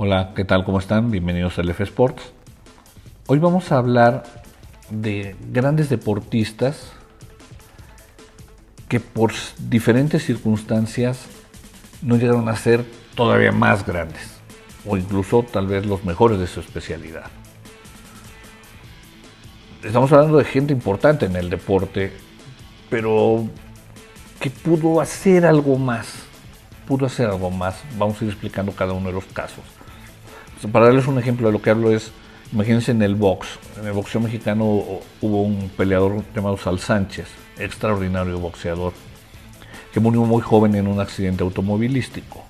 Hola, ¿qué tal? ¿Cómo están? Bienvenidos al F Sports. Hoy vamos a hablar de grandes deportistas que por diferentes circunstancias no llegaron a ser todavía más grandes o incluso tal vez los mejores de su especialidad. Estamos hablando de gente importante en el deporte, pero que pudo hacer algo más, pudo hacer algo más. Vamos a ir explicando cada uno de los casos. Para darles un ejemplo de lo que hablo es, imagínense en el box, en el boxeo mexicano hubo un peleador llamado Sal Sánchez, extraordinario boxeador, que murió muy joven en un accidente automovilístico.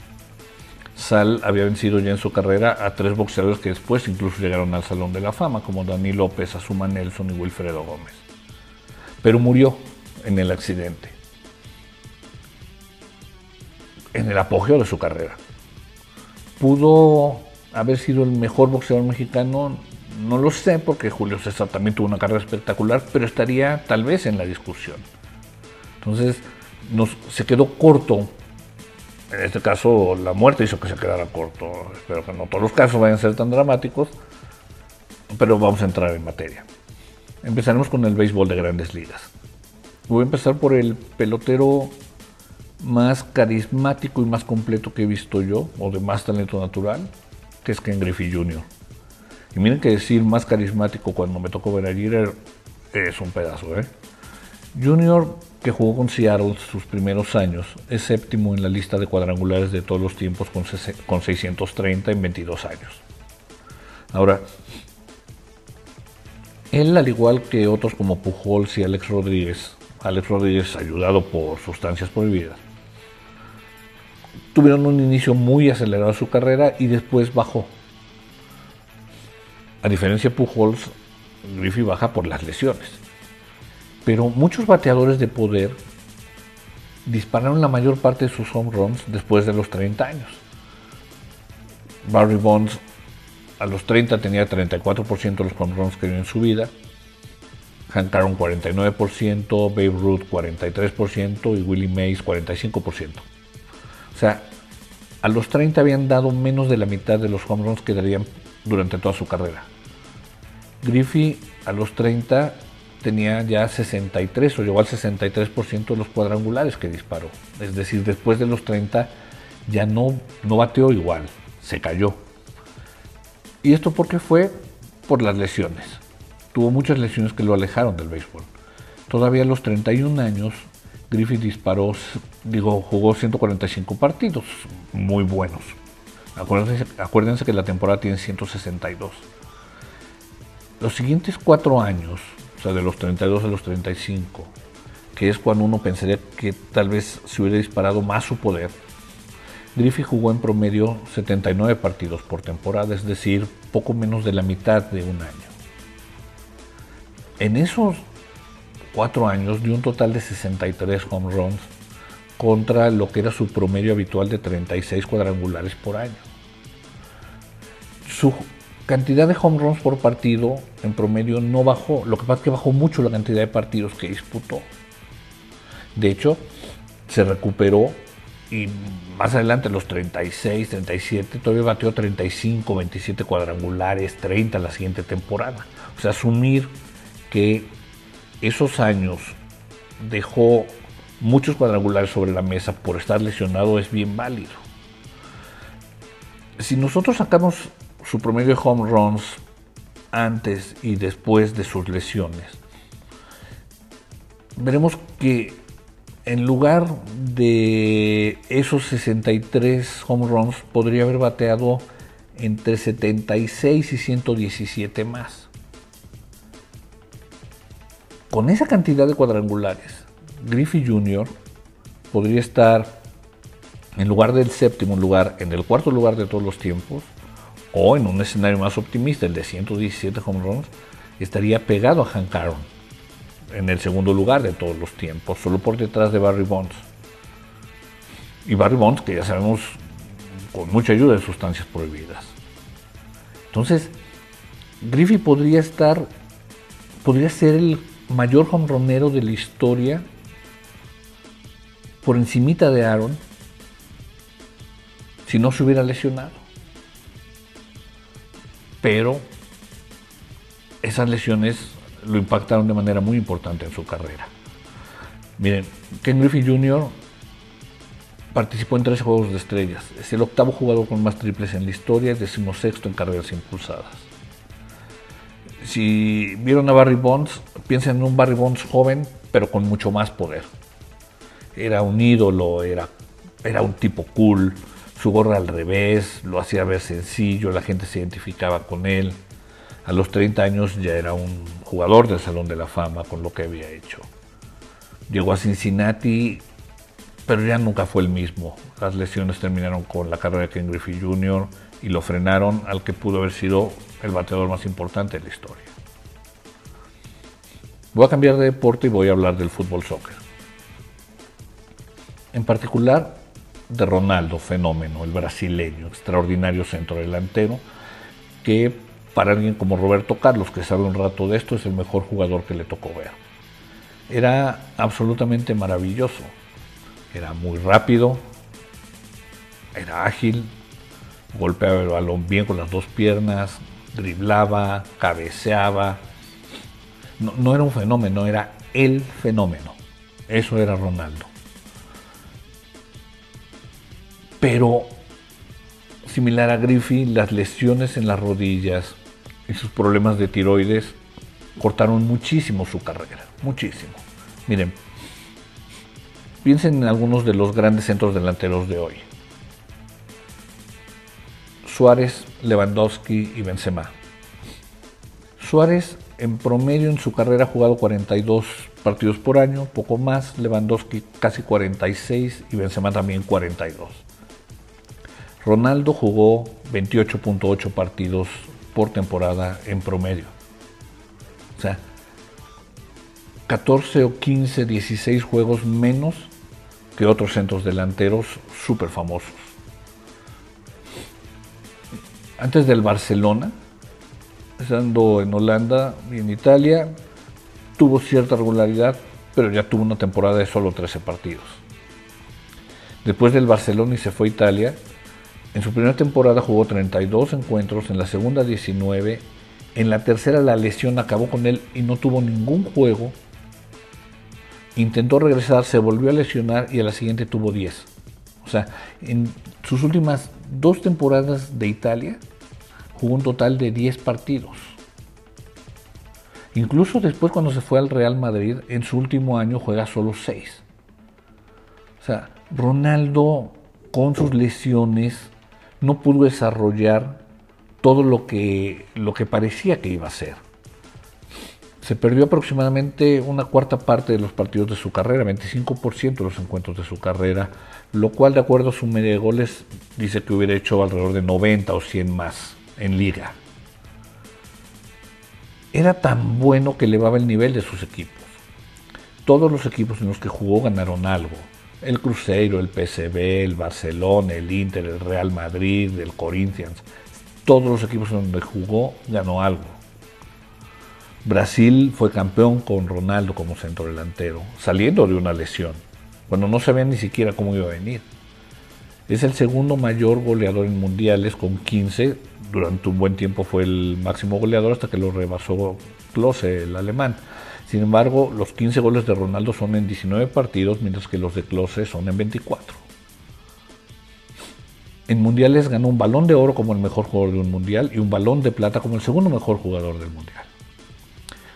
Sal había vencido ya en su carrera a tres boxeadores que después incluso llegaron al Salón de la Fama, como Dani López, Azuma Nelson y Wilfredo Gómez. Pero murió en el accidente, en el apogeo de su carrera. Pudo haber sido el mejor boxeador mexicano, no lo sé, porque Julio César también tuvo una carrera espectacular, pero estaría tal vez en la discusión. Entonces, se quedó corto. En este caso, la muerte hizo que se quedara corto. Espero que no todos los casos vayan a ser tan dramáticos, pero vamos a entrar en materia. Empezaremos con el béisbol de grandes ligas. Voy a empezar por el pelotero más carismático y más completo que he visto yo, o de más talento natural, que es Ken Griffey Jr. Y miren que decir más carismático cuando me tocó ver a Jeter es un pedazo, ¿eh? Junior, que jugó con Seattle sus primeros años, es séptimo en la lista de cuadrangulares de todos los tiempos con, con 630 en 22 años. Ahora, él, al igual que otros como Pujols y Alex Rodríguez, Alex Rodríguez ayudado por sustancias prohibidas, tuvieron un inicio muy acelerado de su carrera y después bajó. A diferencia de Pujols, Griffey baja por las lesiones. Pero muchos bateadores de poder dispararon la mayor parte de sus home runs después de los 30 años. Barry Bonds a los 30 tenía 34% de los home runs que dio en su vida. Hank Aaron 49%, Babe Ruth 43% y Willie Mays 45%. O sea, a los 30 habían dado menos de la mitad de los home runs que darían durante toda su carrera. Griffey a los 30 tenía ya 63 o llegó al 63% de los cuadrangulares que disparó. Es decir, después de los 30 ya no, no bateó igual, se cayó. ¿Y esto por qué fue? Por las lesiones. Tuvo muchas lesiones que lo alejaron del béisbol. Todavía a los 31 años Griffith disparó, digo, jugó 145 partidos, muy buenos. Acuérdense, acuérdense, que la temporada tiene 162. Los siguientes cuatro años, o sea, de los 32 a los 35, que es cuando uno pensaría que tal vez se hubiera disparado más su poder, Griffith jugó en promedio 79 partidos por temporada, es decir, poco menos de la mitad de un año. En esos cuatro años dio un total de 63 home runs contra lo que era su promedio habitual de 36 cuadrangulares por año. Su cantidad de home runs por partido en promedio no bajó, lo que pasa es que bajó mucho la cantidad de partidos que disputó. De hecho, se recuperó y más adelante los 36, 37, todavía batió 35, 27 cuadrangulares, 30 la siguiente temporada. O sea, asumir que esos años dejó muchos cuadrangulares sobre la mesa por estar lesionado es bien válido. Si nosotros sacamos su promedio de home runs antes y después de sus lesiones, veremos que en lugar de esos 63 home runs podría haber bateado entre 76 y 117 más con esa cantidad de cuadrangulares, Griffey Jr. podría estar en lugar del séptimo lugar, en el cuarto lugar de todos los tiempos, o en un escenario más optimista, el de 117 home runs, estaría pegado a Hank Aaron en el segundo lugar de todos los tiempos, solo por detrás de Barry Bonds. Y Barry Bonds, que ya sabemos, con mucha ayuda de sustancias prohibidas. Entonces, Griffey podría estar, podría ser el mayor jonronero de la historia por encimita de Aaron si no se hubiera lesionado. pero esas lesiones lo impactaron de manera muy importante en su carrera. Miren, Ken Griffey Jr. participó en tres Juegos de Estrellas. Es el octavo jugador con más triples en la historia y decimosexto en carreras impulsadas. Si vieron a Barry Bonds, piensen en un Barry Bonds joven, pero con mucho más poder. Era un ídolo, era, era un tipo cool, su gorra al revés, lo hacía ver sencillo, la gente se identificaba con él. A los 30 años ya era un jugador del Salón de la Fama con lo que había hecho. Llegó a Cincinnati, pero ya nunca fue el mismo. Las lesiones terminaron con la carrera de Ken Griffey Jr. y lo frenaron al que pudo haber sido el bateador más importante de la historia. Voy a cambiar de deporte y voy a hablar del fútbol soccer. En particular, de Ronaldo, fenómeno, el brasileño, extraordinario centro delantero, que para alguien como Roberto Carlos, que sabe un rato de esto, es el mejor jugador que le tocó ver. Era absolutamente maravilloso. Era muy rápido, era ágil, golpeaba el balón bien con las dos piernas, driblaba, cabeceaba. No, no era un fenómeno, era el fenómeno. Eso era Ronaldo. Pero, similar a Griffey, las lesiones en las rodillas y sus problemas de tiroides cortaron muchísimo su carrera, muchísimo. Miren, piensen en algunos de los grandes centros delanteros de hoy. Suárez, Lewandowski y Benzema. Suárez en promedio en su carrera ha jugado 42 partidos por año, poco más, Lewandowski casi 46 y Benzema también 42. Ronaldo jugó 28.8 partidos por temporada en promedio. O sea, 14 o 15, 16 juegos menos que otros centros delanteros súper famosos. Antes del Barcelona, en Holanda y en Italia, tuvo cierta regularidad, pero ya tuvo una temporada de solo 13 partidos. Después del Barcelona y se fue a Italia, en su primera temporada jugó 32 encuentros, en la segunda 19, en la tercera la lesión acabó con él y no tuvo ningún juego. Intentó regresar, se volvió a lesionar y a la siguiente tuvo 10. O sea, en sus últimas dos temporadas de Italia jugó un total de 10 partidos. Incluso después cuando se fue al Real Madrid, en su último año juega solo 6. O sea, Ronaldo con sus lesiones no pudo desarrollar todo lo que, lo que parecía que iba a ser. Se perdió aproximadamente una cuarta parte de los partidos de su carrera, 25% de los encuentros de su carrera, lo cual de acuerdo a su media de goles dice que hubiera hecho alrededor de 90 o 100 más en liga. Era tan bueno que elevaba el nivel de sus equipos. Todos los equipos en los que jugó ganaron algo el Cruzeiro, el PSV, el Barcelona, el Inter, el Real Madrid, el Corinthians, todos los equipos en donde jugó ganó algo. Brasil fue campeón con Ronaldo como centro delantero, saliendo de una lesión, cuando no sabía ni siquiera cómo iba a venir. Es el segundo mayor goleador en mundiales con 15. Durante un buen tiempo fue el máximo goleador hasta que lo rebasó Klose, el alemán. Sin embargo, los 15 goles de Ronaldo son en 19 partidos, mientras que los de Klose son en 24. En mundiales ganó un balón de oro como el mejor jugador de un mundial y un balón de plata como el segundo mejor jugador del mundial.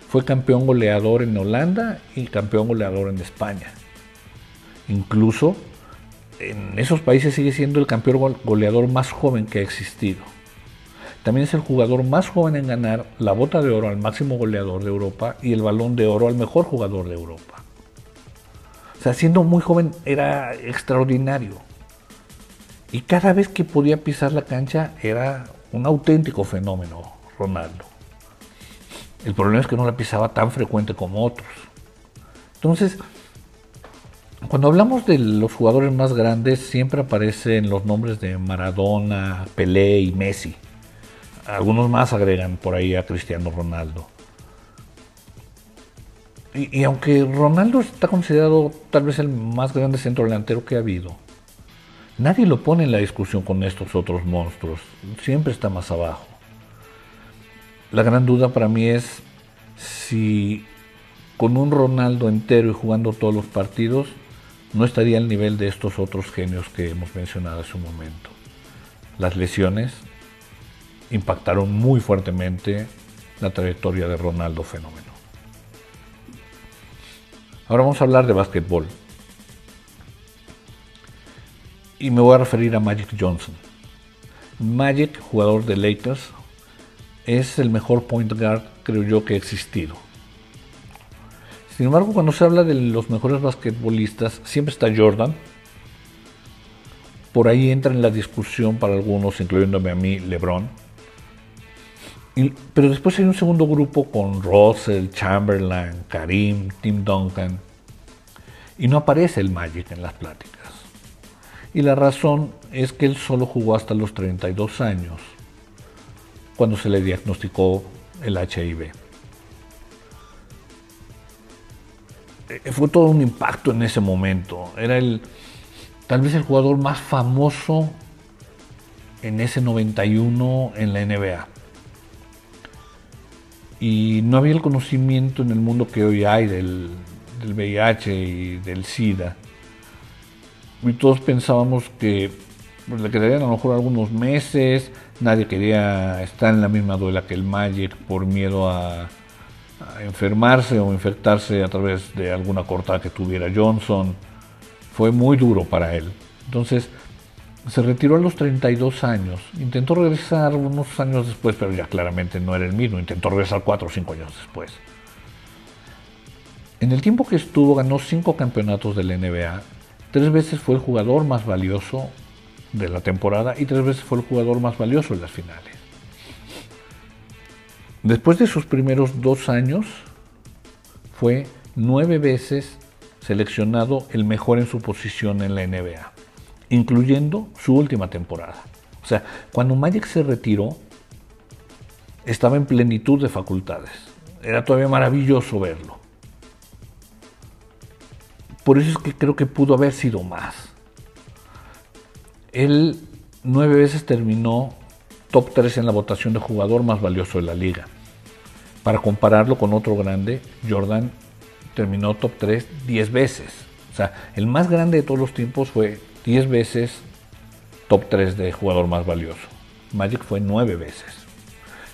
Fue campeón goleador en Holanda y campeón goleador en España. Incluso en esos países sigue siendo el campeón goleador más joven que ha existido. También es el jugador más joven en ganar la bota de oro al máximo goleador de Europa y el balón de oro al mejor jugador de Europa. O sea, siendo muy joven era extraordinario. Y cada vez que podía pisar la cancha era un auténtico fenómeno, Ronaldo. El problema es que no la pisaba tan frecuente como otros. Entonces, cuando hablamos de los jugadores más grandes, siempre aparecen los nombres de Maradona, Pelé y Messi. Algunos más agregan por ahí a Cristiano Ronaldo. Y, aunque Ronaldo está considerado tal vez el más grande centro delantero que ha habido, nadie lo pone en la discusión con estos otros monstruos. Siempre está más abajo. La gran duda para mí es si con un Ronaldo entero y jugando todos los partidos, no estaría al nivel de estos otros genios que hemos mencionado hace un momento. Las lesiones impactaron muy fuertemente la trayectoria de Ronaldo Fenómeno. Ahora vamos a hablar de básquetbol. Y me voy a referir a Magic Johnson. Magic, jugador de Lakers, es el mejor point guard, creo yo, que ha existido. Sin embargo, cuando se habla de los mejores basquetbolistas, siempre está Jordan. Por ahí entra en la discusión para algunos, incluyéndome a mí, LeBron. Pero después hay un segundo grupo con Russell, Chamberlain, Karim, Tim Duncan. Y no aparece el Magic en las pláticas. Y la razón es que él solo jugó hasta los 32 años, cuando se le diagnosticó el HIV. Eh, fue todo un impacto en ese momento. Era el tal vez el jugador más famoso en ese 91 en la NBA. Y no había el conocimiento en el mundo que hoy hay del, del VIH y del SIDA. Y todos pensábamos que pues, le quedarían a lo mejor algunos meses, nadie quería estar en la misma duela que el Magic por miedo a, enfermarse o infectarse a través de alguna cortada que tuviera Johnson. Fue muy duro para él. Entonces se retiró a los 32 años. Intentó regresar unos años después, pero ya claramente no era el mismo. Intentó regresar 4 o 5 años después. En el tiempo que estuvo ganó 5 campeonatos de la NBA. Tres veces fue el jugador más valioso de la temporada y tres veces fue el jugador más valioso en las finales. Después de sus primeros dos años, fue nueve veces seleccionado el mejor en su posición en la NBA, incluyendo su última temporada. O sea, cuando Magic se retiró, estaba en plenitud de facultades. Era todavía maravilloso verlo. Por eso es que creo que pudo haber sido más. Él nueve veces terminó top 3 en la votación de jugador más valioso de la liga. Para compararlo con otro grande, Jordan terminó top 3 10 veces. O sea, el más grande de todos los tiempos fue 10 veces top 3 de jugador más valioso. Magic fue 9 veces.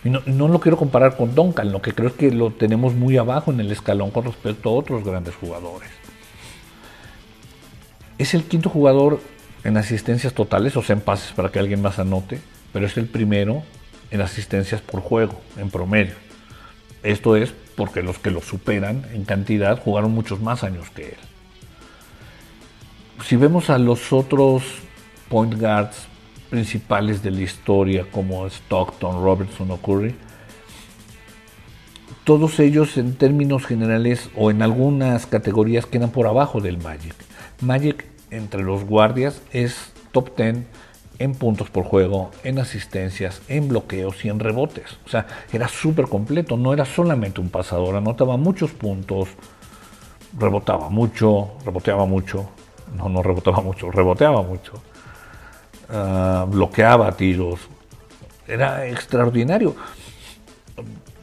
No, no, lo quiero comparar con Duncan, lo que creo es que lo tenemos muy abajo en el escalón con respecto a otros grandes jugadores. Es el quinto jugador en asistencias totales, o sea, en pases para que alguien más anote, pero es el primero en asistencias por juego, en promedio. Esto es porque los que lo superan en cantidad jugaron muchos más años que él. Si vemos a los otros point guards principales de la historia, como Stockton, Robertson o Curry, todos ellos en términos generales o en algunas categorías quedan por abajo del Magic. Magic entre los guardias es top 10 en puntos por juego, en asistencias, en bloqueos y en rebotes. O sea, era súper completo, no era solamente un pasador, anotaba muchos puntos, rebotaba mucho, reboteaba mucho, no, no rebotaba mucho, reboteaba mucho, ah, bloqueaba tiros, era extraordinario.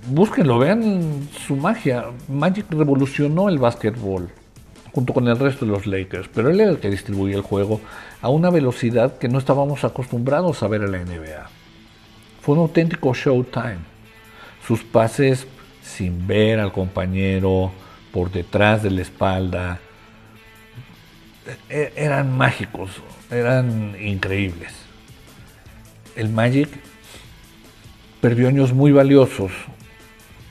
Búsquenlo, vean su magia. Magic revolucionó el básquetbol junto con el resto de los Lakers, pero él era el que distribuía el juego a una velocidad que no estábamos acostumbrados a ver en la NBA. Fue un auténtico showtime. Sus pases sin ver al compañero, por detrás de la espalda, eran mágicos, eran increíbles. El Magic perdió años muy valiosos,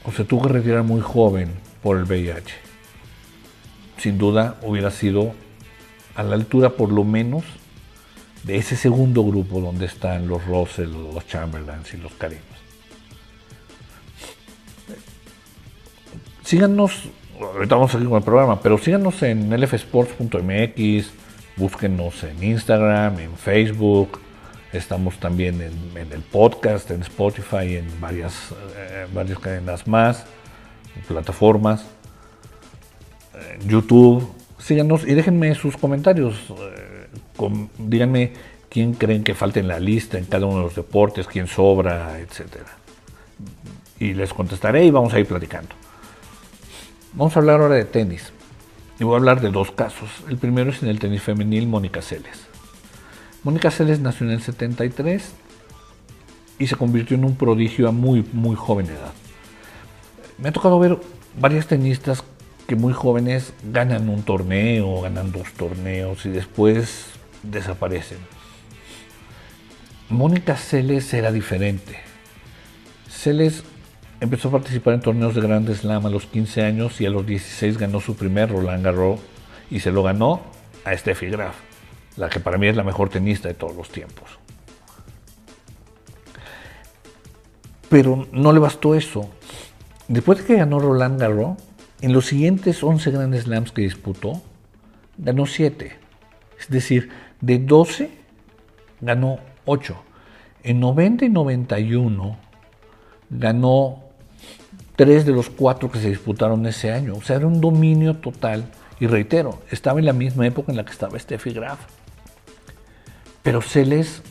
o se tuvo que retirar muy joven por el VIH sin duda hubiera sido a la altura por lo menos de ese segundo grupo donde están los Russell, los Chamberlains y los Karims. Síganos, ahorita vamos a con el programa, pero síganos en lfsports.mx, búsquenos en Instagram, en Facebook, estamos también en, el podcast, en Spotify, en varias, eh, varias cadenas más, plataformas. YouTube. Síganos y déjenme sus comentarios. Eh, díganme quién creen que falte en la lista en cada uno de los deportes, quién sobra, etcétera. y les contestaré y vamos a ir platicando. Vamos a hablar ahora de tenis. Y voy a hablar de dos casos. El primero es en el tenis femenil, Mónica Celes. Mónica Celes nació en el 73 y se convirtió en un prodigio a muy, muy joven edad. Me ha tocado ver varias tenistas que muy jóvenes ganan un torneo, ganan dos torneos y después desaparecen. Mónica Celes era diferente. Celes empezó a participar en torneos de Grand Slam a los 15 años y a los 16 ganó su primer Roland Garros y se lo ganó a Steffi Graf, la que para mí es la mejor tenista de todos los tiempos. Pero no le bastó eso. Después de que ganó Roland Garros, en los siguientes 11 Grand Slams que disputó, ganó 7. Es decir, de 12 ganó 8. En 90 y 91 ganó 3 de los 4 que se disputaron ese año. O sea, era un dominio total. Y reitero, estaba en la misma época en la que estaba Steffi Graf. Pero Celes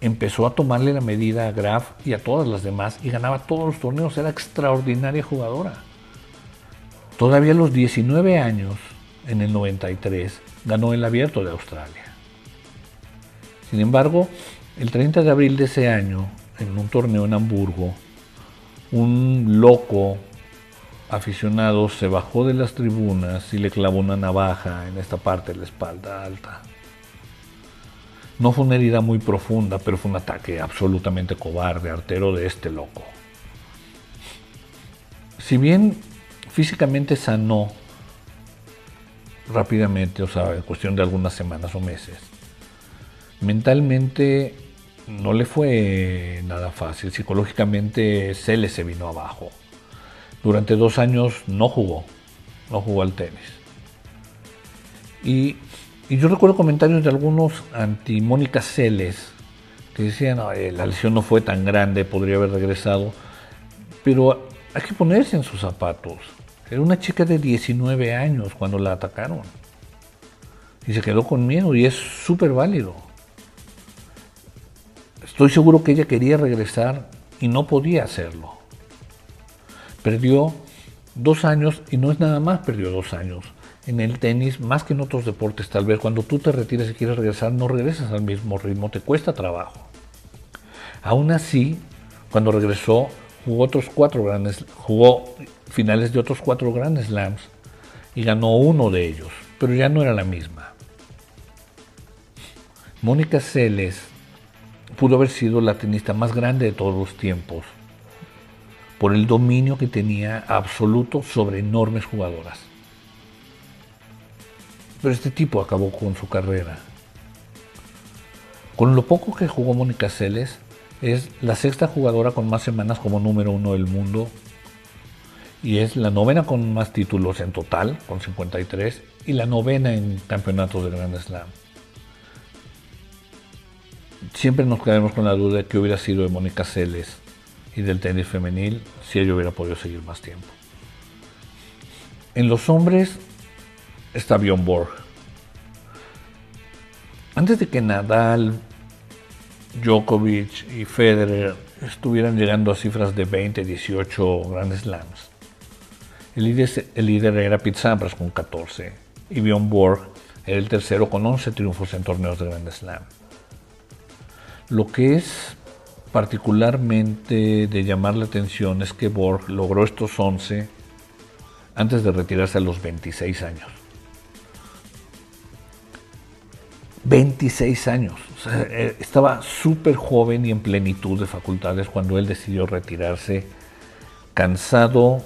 empezó a tomarle la medida a Graf y a todas las demás y ganaba todos los torneos. Era extraordinaria jugadora. Todavía a los 19 años, en el 93, ganó el abierto de Australia. Sin embargo, el 30 de abril de ese año, en un torneo en Hamburgo, un loco aficionado se bajó de las tribunas y le clavó una navaja en esta parte de la espalda alta. No fue una herida muy profunda, pero fue un ataque absolutamente cobarde, artero de este loco. Si bien físicamente sanó rápidamente, o sea, en cuestión de algunas semanas o meses. Mentalmente no le fue nada fácil, psicológicamente se le se vino abajo. Durante dos años no jugó, no jugó al tenis. Y, yo recuerdo comentarios de algunos anti-Mónica Celes que decían, la lesión no fue tan grande, podría haber regresado, pero hay que ponerse en sus zapatos. Era una chica de 19 años cuando la atacaron. Y se quedó con miedo y es súper válido. Estoy seguro que ella quería regresar y no podía hacerlo. Perdió dos años y no es nada más, perdió dos años. En el tenis, más que en otros deportes, tal vez cuando tú te retiras y quieres regresar, no regresas al mismo ritmo, te cuesta trabajo. Aún así, cuando regresó, jugó otros cuatro grandes, jugó finales de otros cuatro grandes slams y ganó uno de ellos, pero ya no era la misma. Mónica Seles pudo haber sido la tenista más grande de todos los tiempos por el dominio que tenía absoluto sobre enormes jugadoras. Pero este tipo acabó con su carrera. Con lo poco que jugó Mónica Seles, es la sexta jugadora con más semanas como número uno del mundo y es la novena con más títulos en total, con 53, y la novena en campeonatos de Grand Slam. Siempre nos quedamos con la duda de que hubiera sido de Mónica Celes y del tenis femenil si ella hubiera podido seguir más tiempo. En los hombres está Bjorn Borg. Antes de que Nadal Djokovic y Federer estuvieran llegando a cifras de 20, 18 Grand Slams. El líder, era Pete Sampras con 14 y Bjorn Borg era el tercero con 11 triunfos en torneos de Grand Slam. Lo que es particularmente de llamar la atención es que Borg logró estos 11 antes de retirarse a los 26 años. 26 años. Eh, estaba súper joven y en plenitud de facultades cuando él decidió retirarse, cansado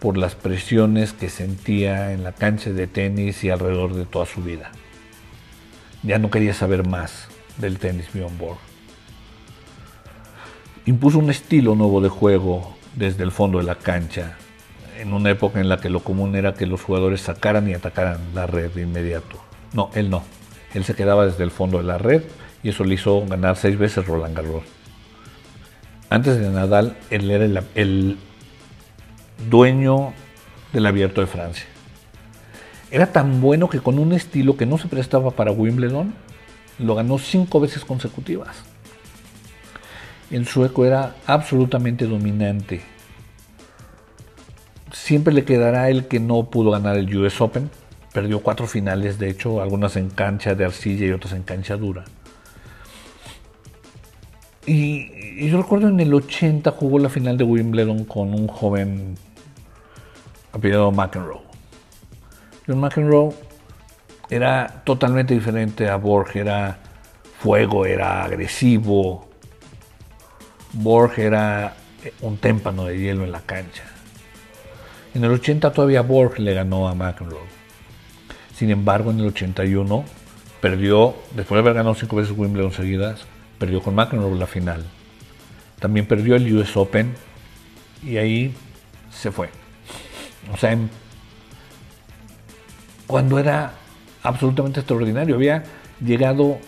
por las presiones que sentía en la cancha de tenis y alrededor de toda su vida. Ya no quería saber más del tenis Bjorn Borg. Impuso un estilo nuevo de juego desde el fondo de la cancha, en una época en la que lo común era que los jugadores sacaran y atacaran la red de inmediato. No, él no. Él se quedaba desde el fondo de la red y eso le hizo ganar seis veces Roland Garros. Antes de Nadal, él era el, dueño del abierto de Francia. Era tan bueno que con un estilo que no se prestaba para Wimbledon, lo ganó cinco veces consecutivas. El sueco era absolutamente dominante siempre le quedará el que no pudo ganar el US Open. Perdió cuatro finales, de hecho, algunas en cancha de arcilla y otras en cancha dura. Y, yo recuerdo en el 80 jugó la final de Wimbledon con un joven apellidado McEnroe. John McEnroe era totalmente diferente a Borg, era fuego, era agresivo. Borg era un témpano de hielo en la cancha. En el 80 todavía Borg le ganó a McEnroe. Sin embargo, en el 81 perdió, después de haber ganado cinco veces Wimbledon seguidas, perdió con McEnroe la final. También perdió el US Open y ahí se fue. O sea, cuando era absolutamente extraordinario, había llegado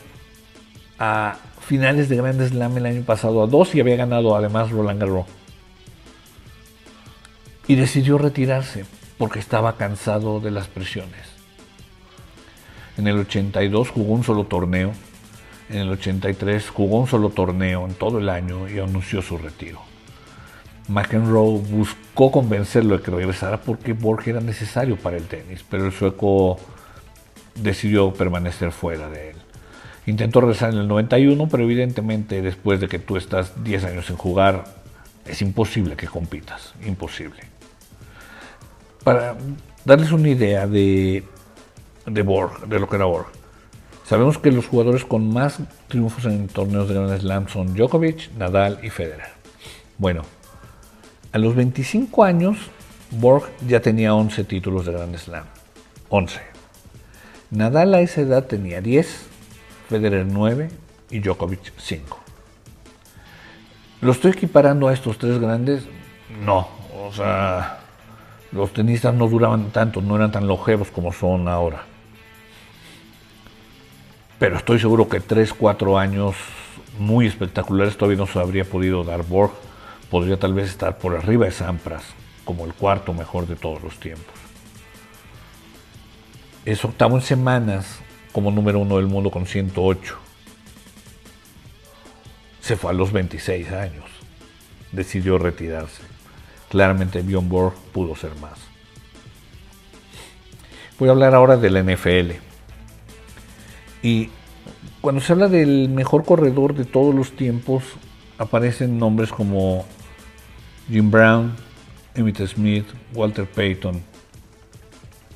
a finales de Grand Slam el año pasado a dos y había ganado además Roland Garros. Y decidió retirarse porque estaba cansado de las presiones. En el 82 jugó un solo torneo en el 83 jugó un solo torneo en todo el año y anunció su retiro. McEnroe buscó convencerlo de que regresara porque Borg era necesario para el tenis, pero el sueco decidió permanecer fuera de él. Intentó regresar en el 91, pero evidentemente después de que tú estás 10 años sin jugar, es imposible que compitas, imposible. Para darles una idea de, de Borg, de lo que era Borg, Sabemos que los jugadores con más triunfos en torneos de Grand Slam son Djokovic, Nadal y Federer. Bueno, a los 25 años, Borg ya tenía 11 títulos de Grand Slam. 11. Nadal a esa edad tenía 10, Federer 9 y Djokovic 5. ¿Lo estoy equiparando a estos tres grandes? No. O sea, los tenistas no duraban tanto, no eran tan longevos como son ahora pero estoy seguro que 3, 4 años muy espectaculares todavía no se habría podido dar Borg. Podría tal vez estar por arriba de Sampras, como el cuarto mejor de todos los tiempos. Es octavo en semanas como número uno del mundo con 108. Se fue a los 26 años. Decidió retirarse. Claramente Bjorn Borg pudo ser más. Voy a hablar ahora de la NFL. Y cuando se habla del mejor corredor de todos los tiempos, aparecen nombres como Jim Brown, Emmitt Smith, Walter Payton.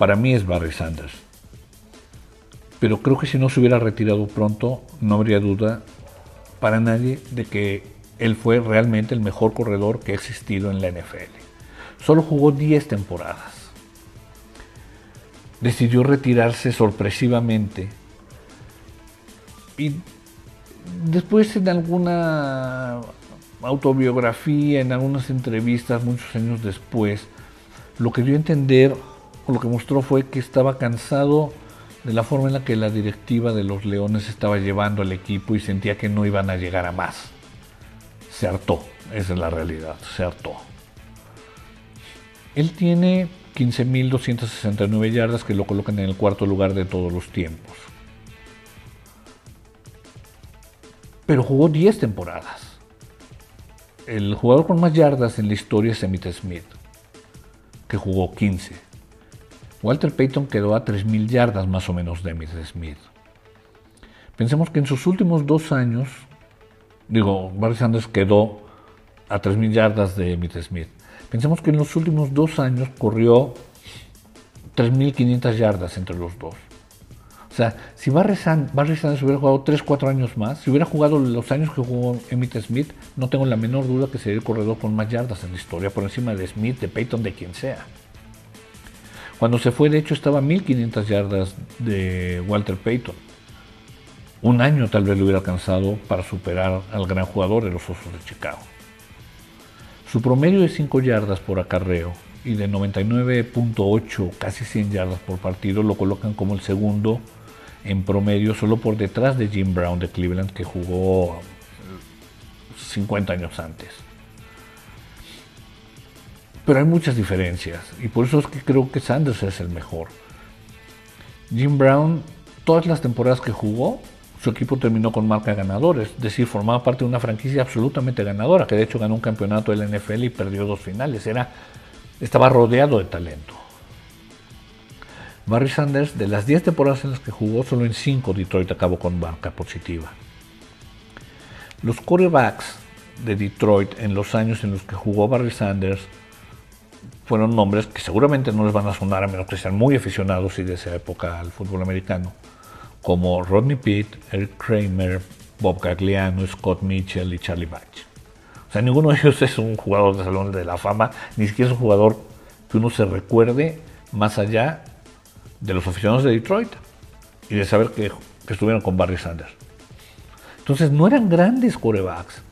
Para mí es Barry Sanders. Pero creo que si no se hubiera retirado pronto, no habría duda para nadie de que él fue realmente el mejor corredor que ha existido en la NFL. Solo jugó 10 temporadas. Decidió retirarse sorpresivamente y después en alguna autobiografía, en algunas entrevistas, muchos años después, lo que dio a entender lo que mostró fue que estaba cansado de la forma en la que la directiva de los Leones estaba llevando al equipo y sentía que no iban a llegar a más. Se hartó, esa es la realidad, se hartó. Él tiene 15.269 yardas que lo colocan en el cuarto lugar de todos los tiempos. pero jugó 10 temporadas. El jugador con más yardas en la historia es Emmitt Smith, que jugó 15. Walter Payton quedó a 3.000 yardas más o menos de Emmitt Smith. Pensemos que en sus últimos dos años, digo, Barry Sanders quedó a 3.000 yardas de Emmitt Smith. Pensemos que en los últimos dos años corrió 3.500 yardas entre los dos. O sea, si Barry, Sanders hubiera jugado 3, 4 años más, si hubiera jugado los años que jugó Emmitt Smith, no tengo la menor duda que sería el corredor con más yardas en la historia, por encima de Smith, de Peyton, de quien sea. Cuando se fue, de hecho, estaba a 1500 yardas de Walter Payton. Un año tal vez le hubiera alcanzado para superar al gran jugador de los Osos de Chicago. Su promedio de 5 yardas por acarreo y de 99.8, casi 100 yardas por partido, lo colocan como el segundo en promedio solo por detrás de Jim Brown de Cleveland que jugó 50 años antes. Pero hay muchas diferencias y por eso es que creo que Sanders es el mejor. Jim Brown, todas las temporadas que jugó, su equipo terminó con marca de ganadores, es decir, formaba parte de una franquicia absolutamente ganadora, que de hecho ganó un campeonato de la NFL y perdió dos finales. Era estaba rodeado de talento. Barry Sanders, de las 10 temporadas en las que jugó, solo en 5 Detroit acabó con marca positiva. Los quarterbacks de Detroit en los años en los que jugó Barry Sanders fueron nombres que seguramente no les van a sonar a menos que sean muy aficionados y de esa época al fútbol americano, como Rodney Pitt, Eric Kramer, Bob Gagliano, Scott Mitchell y Charlie Batch. O sea, ninguno de ellos es un jugador de Salón de la Fama, ni siquiera es un jugador que uno se recuerde más allá de los aficionados de Detroit y de saber que, estuvieron con Barry Sanders. Entonces no eran grandes corebacks.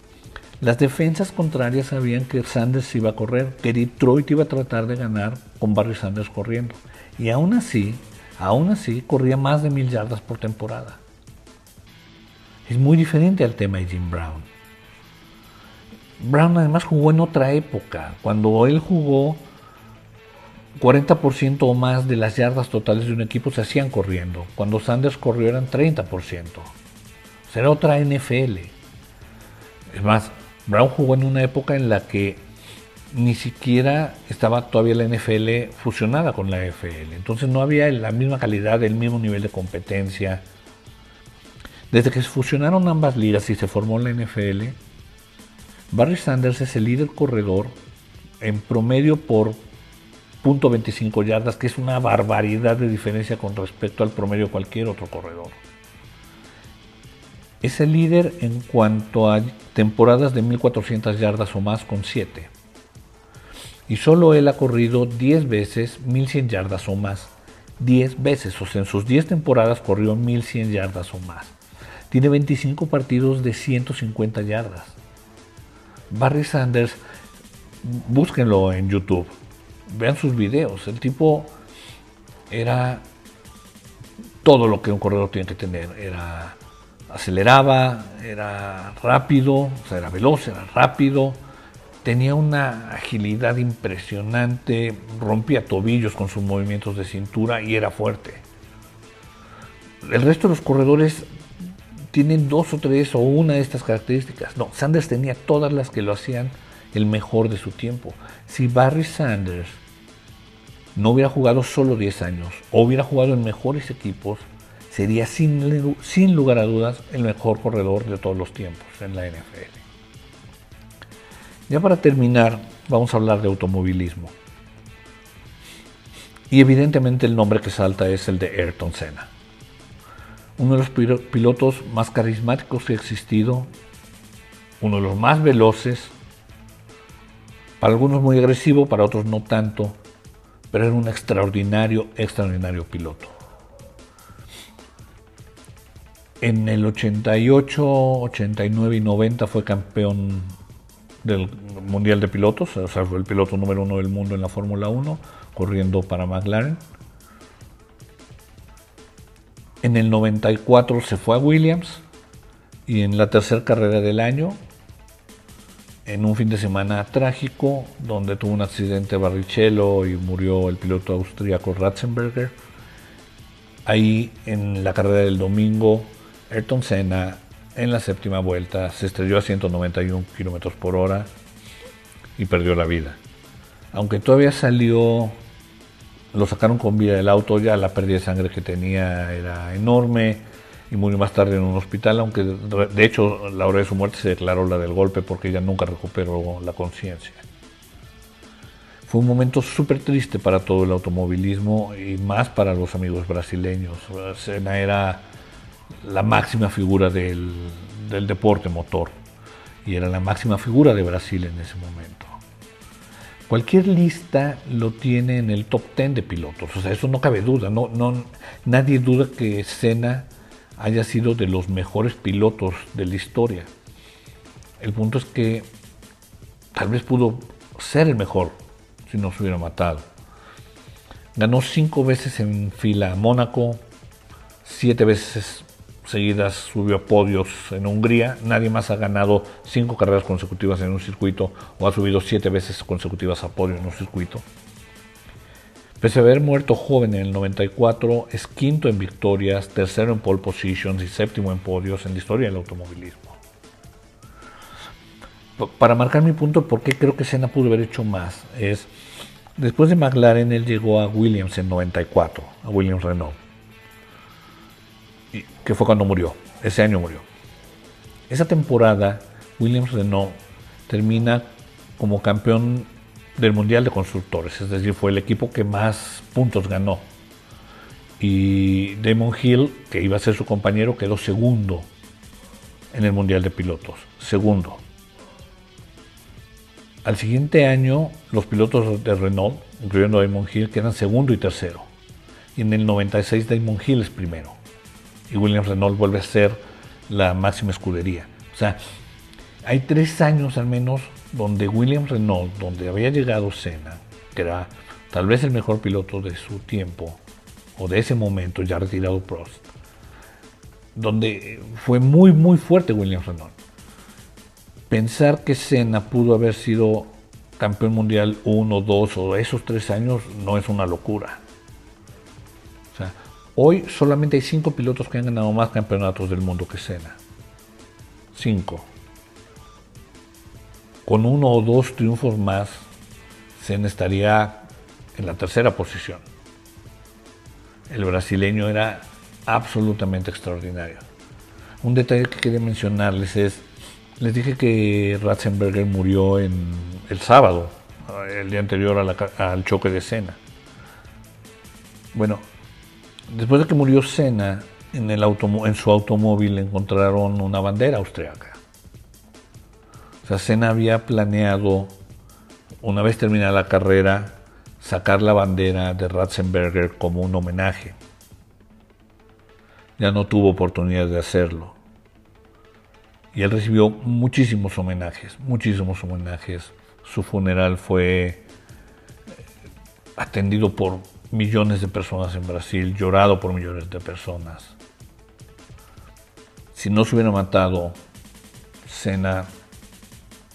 Las defensas contrarias sabían que Sanders iba a correr, que Detroit iba a tratar de ganar con Barry Sanders corriendo. Y aún así, aún así, corría más de mil yardas por temporada. Es muy diferente al tema de Jim Brown. Brown además jugó en otra época. Cuando él jugó, 40% o más de las yardas totales de un equipo se hacían corriendo. Cuando Sanders corrió eran 30%. Será otra NFL. Es más, Brown jugó en una época en la que ni siquiera estaba todavía la NFL fusionada con la NFL. Entonces no había la misma calidad, el mismo nivel de competencia. Desde que se fusionaron ambas ligas y se formó la NFL, Barry Sanders es el líder corredor en promedio por .25 yardas, que es una barbaridad de diferencia con respecto al promedio de cualquier otro corredor. Es el líder en cuanto a temporadas de 1400 yardas o más con 7. Y solo él ha corrido 10 veces 1100 yardas o más. 10 veces, o sea, en sus 10 temporadas corrió 1100 yardas o más. Tiene 25 partidos de 150 yardas. Barry Sanders, búsquenlo en YouTube, vean sus videos. El tipo era todo lo que un corredor tiene que tener. Era aceleraba, era rápido, o sea, era veloz, era rápido, tenía una agilidad impresionante, rompía tobillos con sus movimientos de cintura y era fuerte. El resto de los corredores tienen dos o tres o una de estas características. No, Sanders tenía todas las que lo hacían el mejor de su tiempo. Si Barry Sanders no hubiera jugado solo 10 años o hubiera jugado en mejores equipos, sería sin, lugar a dudas el mejor corredor de todos los tiempos en la NFL. Ya para terminar, vamos a hablar de automovilismo. Y evidentemente el nombre que salta es el de Ayrton Senna uno de los pilotos más carismáticos que ha existido, uno de los más veloces, para algunos muy agresivo, para otros no tanto, pero era un extraordinario, extraordinario piloto. En el 88, 89 y 90 fue campeón del Mundial de Pilotos, o sea, fue el piloto número uno del mundo en la Fórmula 1, corriendo para McLaren. En el 94 se fue a Williams y en la tercera carrera del año, en un fin de semana trágico, donde tuvo un accidente barrichello y murió el piloto austríaco Ratzenberger, ahí en la carrera del domingo, Ayrton Senna en la séptima vuelta se estrelló a 191 km por hora y perdió la vida. Aunque todavía salió lo sacaron con vida del auto, ya la pérdida de sangre que tenía era enorme y murió más tarde en un hospital, aunque de hecho la hora de su muerte se declaró la del golpe porque ella nunca recuperó la conciencia. Fue un momento súper triste para todo el automovilismo y más para los amigos brasileños. Senna era la máxima figura del, del deporte motor y era la máxima figura de Brasil en ese momento. Cualquier lista lo tiene en el top 10 de pilotos, o sea, eso no cabe duda, no, no, nadie duda que Senna haya sido de los mejores pilotos de la historia. El punto es que tal vez pudo ser el mejor si no se hubiera matado. Ganó cinco veces en fila a Mónaco, siete veces seguidas subió a podios en Hungría. Nadie más ha ganado cinco carreras consecutivas en un circuito o ha subido siete veces consecutivas a podio en un circuito. Pese a haber muerto joven en el 94, es quinto en victorias, tercero en pole positions y séptimo en podios en la historia del automovilismo. Para marcar mi punto por qué creo que Senna pudo haber hecho más, es Después de McLaren, él llegó a Williams en 94, a Williams Renault, que fue cuando murió, ese año murió. Esa temporada, Williams Renault termina como campeón del Mundial de Constructores, es decir, fue el equipo que más puntos ganó. Y Damon Hill, que iba a ser su compañero, quedó segundo en el Mundial de Pilotos, segundo. Al siguiente año, los pilotos de Renault, incluyendo Damon Hill, quedan segundo y tercero. Y en el 96 Damon Hill es primero. Y Williams Renault vuelve a ser la máxima escudería. O sea, hay tres años al menos donde Williams Renault, donde había llegado Senna, que era tal vez el mejor piloto de su tiempo, o de ese momento, ya retirado Prost, donde fue muy, muy fuerte Williams Renault pensar que Senna pudo haber sido campeón mundial uno, dos o esos tres años no es una locura. Hoy solamente hay cinco pilotos que han ganado más campeonatos del mundo que Senna. Cinco. Con uno o dos triunfos más, Senna estaría en la tercera posición. El brasileño era absolutamente extraordinario. Un detalle que quería mencionarles es les dije que Ratzenberger murió el sábado, el día anterior al choque de Senna. Bueno, después de que murió Senna, en, su automóvil encontraron una bandera austriaca. O sea, Senna había planeado, una vez terminada la carrera, sacar la bandera de Ratzenberger como un homenaje. Ya no tuvo oportunidad de hacerlo y él recibió muchísimos homenajes, muchísimos homenajes. Su funeral fue eh, atendido por millones de personas en Brasil, llorado por millones de personas. Si no se hubiera matado, Senna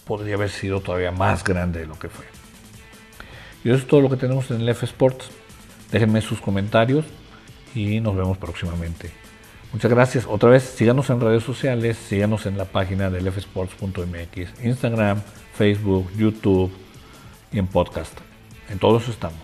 podría haber sido todavía más grande de lo que fue. Y eso es todo lo que tenemos en el F Sports. Déjenme sus comentarios y nos vemos próximamente. Muchas gracias. Otra vez, síganos en redes sociales, síganos en la página del fsports.mx, Instagram, Facebook, YouTube y en podcast. En todos estamos.